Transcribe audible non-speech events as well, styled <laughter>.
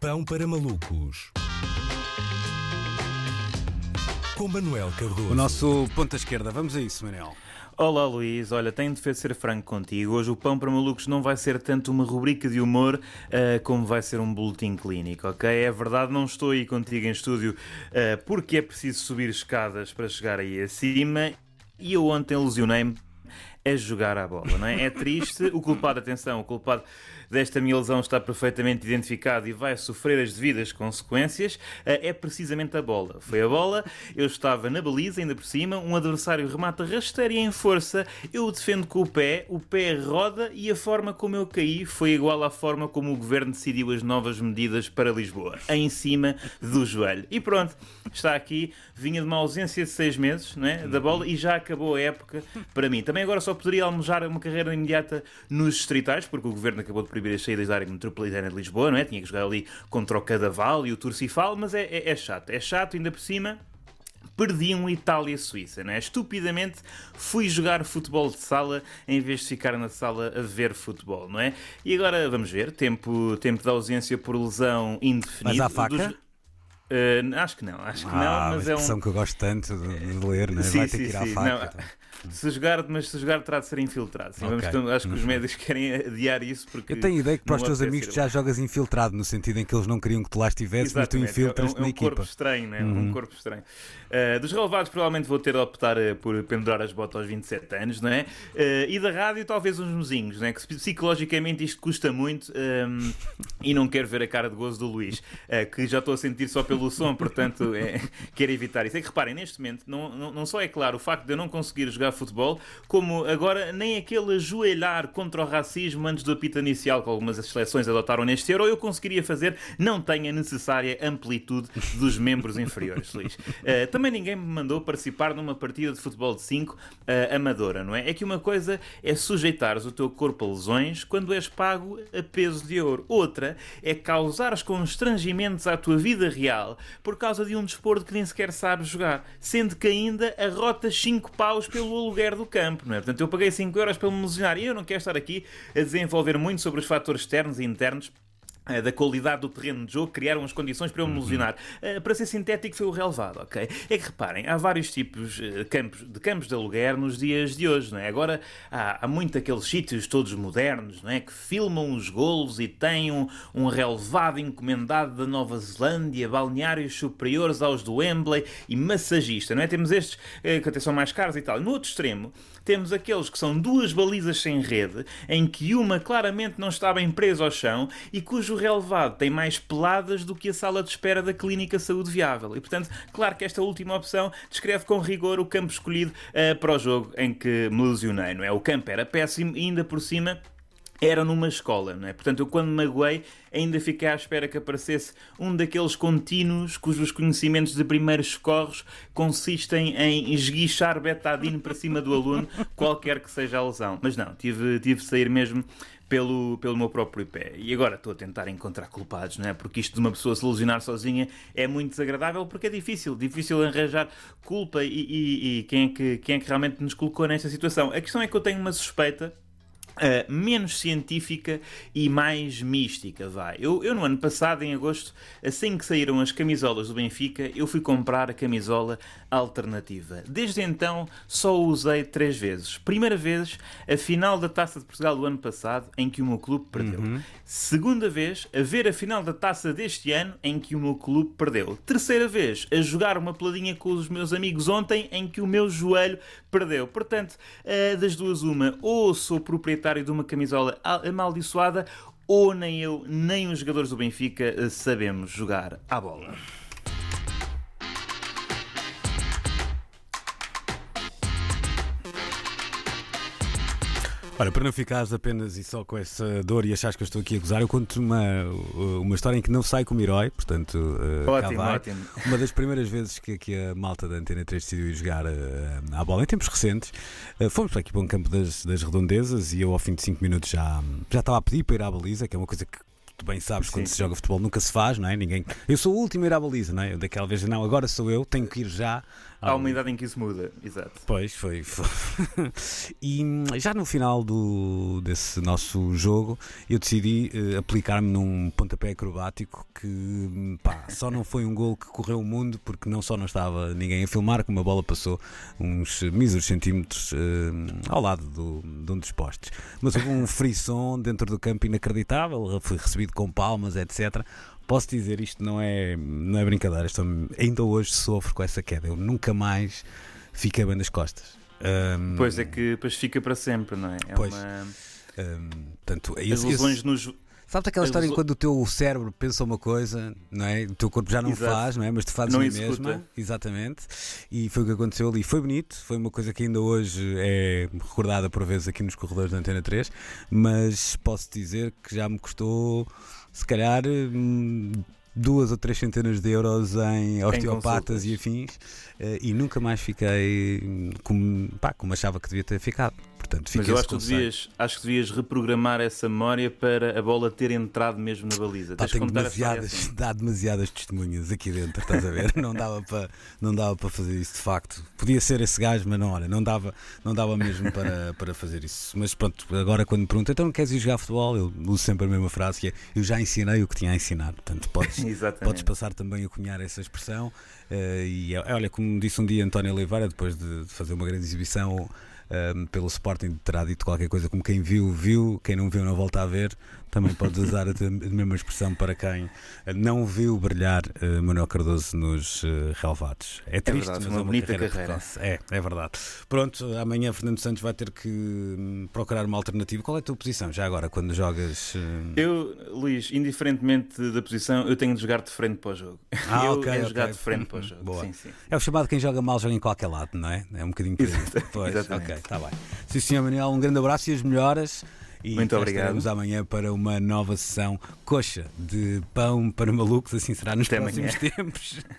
Pão para malucos. Com Manuel Cardoso. O nosso ponta esquerda, vamos a isso, Manel. Olá Luís, olha, tenho de ser franco contigo. Hoje o Pão para Malucos não vai ser tanto uma rubrica de humor uh, como vai ser um boletim clínico, ok? É verdade, não estou aí contigo em estúdio uh, porque é preciso subir escadas para chegar aí acima e eu ontem lesionei-me a jogar à bola, não é? É triste, o culpado, atenção, o culpado desta minha lesão está perfeitamente identificado e vai sofrer as devidas consequências, eh, é precisamente a bola. Foi a bola, eu estava na baliza, ainda por cima, um adversário remata rasteiro e em força, eu o defendo com o pé, o pé roda e a forma como eu caí foi igual à forma como o governo decidiu as novas medidas para Lisboa, em cima do joelho. E pronto, está aqui, vinha de uma ausência de seis meses não é, da bola e já acabou a época para mim. Também agora só poderia almejar uma carreira imediata nos distritais, porque o governo acabou de proibir as saídas da área metropolitana de Lisboa, não é? Tinha que jogar ali contra o Cadaval e o Turcifal, mas é, é, é chato. É chato, ainda por cima perdi um Itália-Suíça, não é? Estupidamente fui jogar futebol de sala em vez de ficar na sala a ver futebol, não é? E agora vamos ver, tempo, tempo de ausência por lesão indefinida. Mas há faca? Dos... Uh, acho que não, acho que ah, não, mas é um. que eu gosto tanto de, de ler, né? sim, vai sim, ter que ir à faca. Então. se jogar, mas se jogar terá de ser infiltrado. Sim, Ok. vamos, acho que os médicos <laughs> querem adiar isso porque. Eu tenho ideia que para os teus amigos já jogas infiltrado, no sentido em que eles não queriam que tu lá estivesses, mas tu Exatamente, infiltras-te é um, é na um corpo equipa. estranho, né? Uhum. Um corpo estranho. Uh, dos relevados, provavelmente vou ter de optar uh, por pendurar as botas aos 27 anos, não é? Uh, e da rádio, talvez uns mozinhos, não é? Que psicologicamente isto custa muito um, e não quero ver a cara de gozo do Luís, que já estou a sentir só pelo som, portanto é, quero evitar isso. É que reparem, neste momento, não, não, não só é claro o facto de eu não conseguir jogar futebol, como agora nem aquele ajoelhar contra o racismo antes do apito inicial que algumas seleções adotaram neste Euro eu conseguiria fazer, não tem a necessária amplitude dos membros inferiores, Luís. Uh, também ninguém me mandou participar numa partida de futebol de 5 uh, amadora, não é? É que uma coisa é sujeitares o teu corpo a lesões quando és pago a peso de ouro. Outra é causares constrangimentos à tua vida real por causa de um desporto que nem sequer sabes jogar, sendo que ainda arrotas 5 paus pelo aluguer do campo, não é? Portanto, eu paguei 5 euros pelo me e eu não quero estar aqui a desenvolver muito sobre os fatores externos e internos da qualidade do terreno de jogo, criaram as condições para eu me lesionar. Eh, para ser sintético, foi o relevado, ok? É que reparem, há vários tipos eh, campos, de campos de aluguer nos dias de hoje, não é? Agora há, há muito aqueles sítios todos modernos, não é? Que filmam os golos e têm um, um relevado encomendado da Nova Zelândia, balneários superiores aos do Wembley e massagista, não é? Temos estes eh, que até são mais caros e tal. No outro extremo, temos aqueles que são duas balizas sem rede, em que uma claramente não está bem presa ao chão e cujo relevado tem mais peladas do que a sala de espera da Clínica Saúde Viável. E, portanto, claro que esta última opção descreve com rigor o campo escolhido eh, para o jogo em que me lesionei, não é? O campo era péssimo e ainda por cima era numa escola, não é? Portanto, eu quando magoei ainda fiquei à espera que aparecesse um daqueles contínuos cujos conhecimentos de primeiros socorros consistem em esguichar betadine para cima do aluno, qualquer que seja a lesão. Mas não, tive, tive de sair mesmo pelo, pelo meu próprio pé. E agora estou a tentar encontrar culpados, não é? Porque isto de uma pessoa se lesionar sozinha é muito desagradável porque é difícil, difícil arranjar culpa e, e, e quem, é que, quem é que realmente nos colocou nesta situação. A questão é que eu tenho uma suspeita Uh, menos científica e mais mística, vai. Eu, eu, no ano passado, em agosto, assim que saíram as camisolas do Benfica, eu fui comprar a camisola alternativa. Desde então, só usei três vezes. Primeira vez, a final da Taça de Portugal do ano passado, em que o meu clube perdeu. Segunda vez, a ver a final da Taça deste ano, em que o meu clube perdeu. Terceira vez, a jogar uma peladinha com os meus amigos ontem, em que o meu joelho perdeu. Portanto, uh, das duas, uma, ou sou proprietário de uma camisola amaldiçoada, ou nem eu, nem os jogadores do Benfica eh, sabemos jogar à bola. Olha, para não ficares apenas e só com essa dor e achares que eu estou aqui a gozar, eu conto uma, uma história em que não sai como herói, portanto, uh, Ótimo, ótimo. Uma das primeiras vezes que, que a malta da Antena 3 decidiu ir jogar uh, à bola, em tempos recentes, uh, fomos para aqui para um campo das, das redondezas e eu ao fim de 5 minutos já, já estava a pedir para ir à baliza, que é uma coisa que tu bem sabes, quando Sim, se sim. joga futebol nunca se faz, não é? Ninguém... Eu sou o último a ir à baliza, não é? Eu daquela vez, não, agora sou eu, tenho que ir já há uma idade em que isso muda, exato. Pois, foi. foi. <laughs> e hum, já no final do, desse nosso jogo, eu decidi uh, aplicar-me num pontapé acrobático que hum, pá, só não foi um gol que correu o mundo, porque não só não estava ninguém a filmar, como a bola passou uns míseros centímetros uh, ao lado do, de um dos postes. Mas houve um frisson dentro do campo inacreditável, foi recebido com palmas, etc posso dizer isto não é, não é brincadeira. Estou, ainda hoje sofro com essa queda. Eu nunca mais fiquei bem nas costas. Um, pois é que depois fica para sempre, não é? é pois. Uma... Um, tanto, As esse, lesões nos. Sabes aquela história em quando o teu cérebro pensa uma coisa, não é? O teu corpo já não Exato. faz, não é? Mas tu fazes não a executa. mesma. Exatamente. E foi o que aconteceu ali. Foi bonito, foi uma coisa que ainda hoje é recordada por vezes aqui nos corredores da Antena 3, mas posso dizer que já me custou, se calhar, hum, duas ou três centenas de euros em osteopatas e afins eh, e nunca mais fiquei como, pá, como achava que devia ter ficado. Portanto, Mas eu acho que, devias, acho que devias reprogramar essa memória para a bola ter entrado mesmo na baliza. Pá, tenho demasiadas, assim. <laughs> dá demasiadas testemunhas aqui dentro, estás a ver? não dava para não dava para fazer isso de facto. Podia ser esse gajo, mas não, olha, não dava, não dava mesmo para, para fazer isso. Mas pronto, agora quando me perguntam, então não queres ir jogar futebol? Eu uso sempre a mesma frase que é, eu já ensinei o que tinha a ensinar. Portanto, podes, <laughs> podes passar também a cunhar essa expressão. Uh, e olha, como disse um dia António Oliveira, depois de, de fazer uma grande exibição um, pelo Sporting terá dito qualquer coisa como quem viu, viu, quem não viu não volta a ver. Também podes usar a, mesma expressão para quem não viu brilhar uh, Manuel Cardoso nos uh, relevados. É triste, é verdade, mas uma é uma bonita carreira. carreira. É, é verdade. Pronto, amanhã Fernando Santos vai ter que hum, procurar uma alternativa. Qual é a tua posição já agora quando jogas? Uh... Eu, Luís, indiferentemente da posição, eu tenho de jogar de frente para o jogo. Ah, eu ok, é okay. jogar de frente para o <laughs> jogo. Sim, sim. É o chamado quem joga mal joga em qualquer lado, não é? É um bocadinho aí. Pois, Exatamente. Está bem. Sim, senhor Manuel, um grande abraço e as melhoras. E Muito obrigado. Amanhã para uma nova sessão coxa de pão para malucos, assim será nos Até próximos amanhã. tempos. <laughs>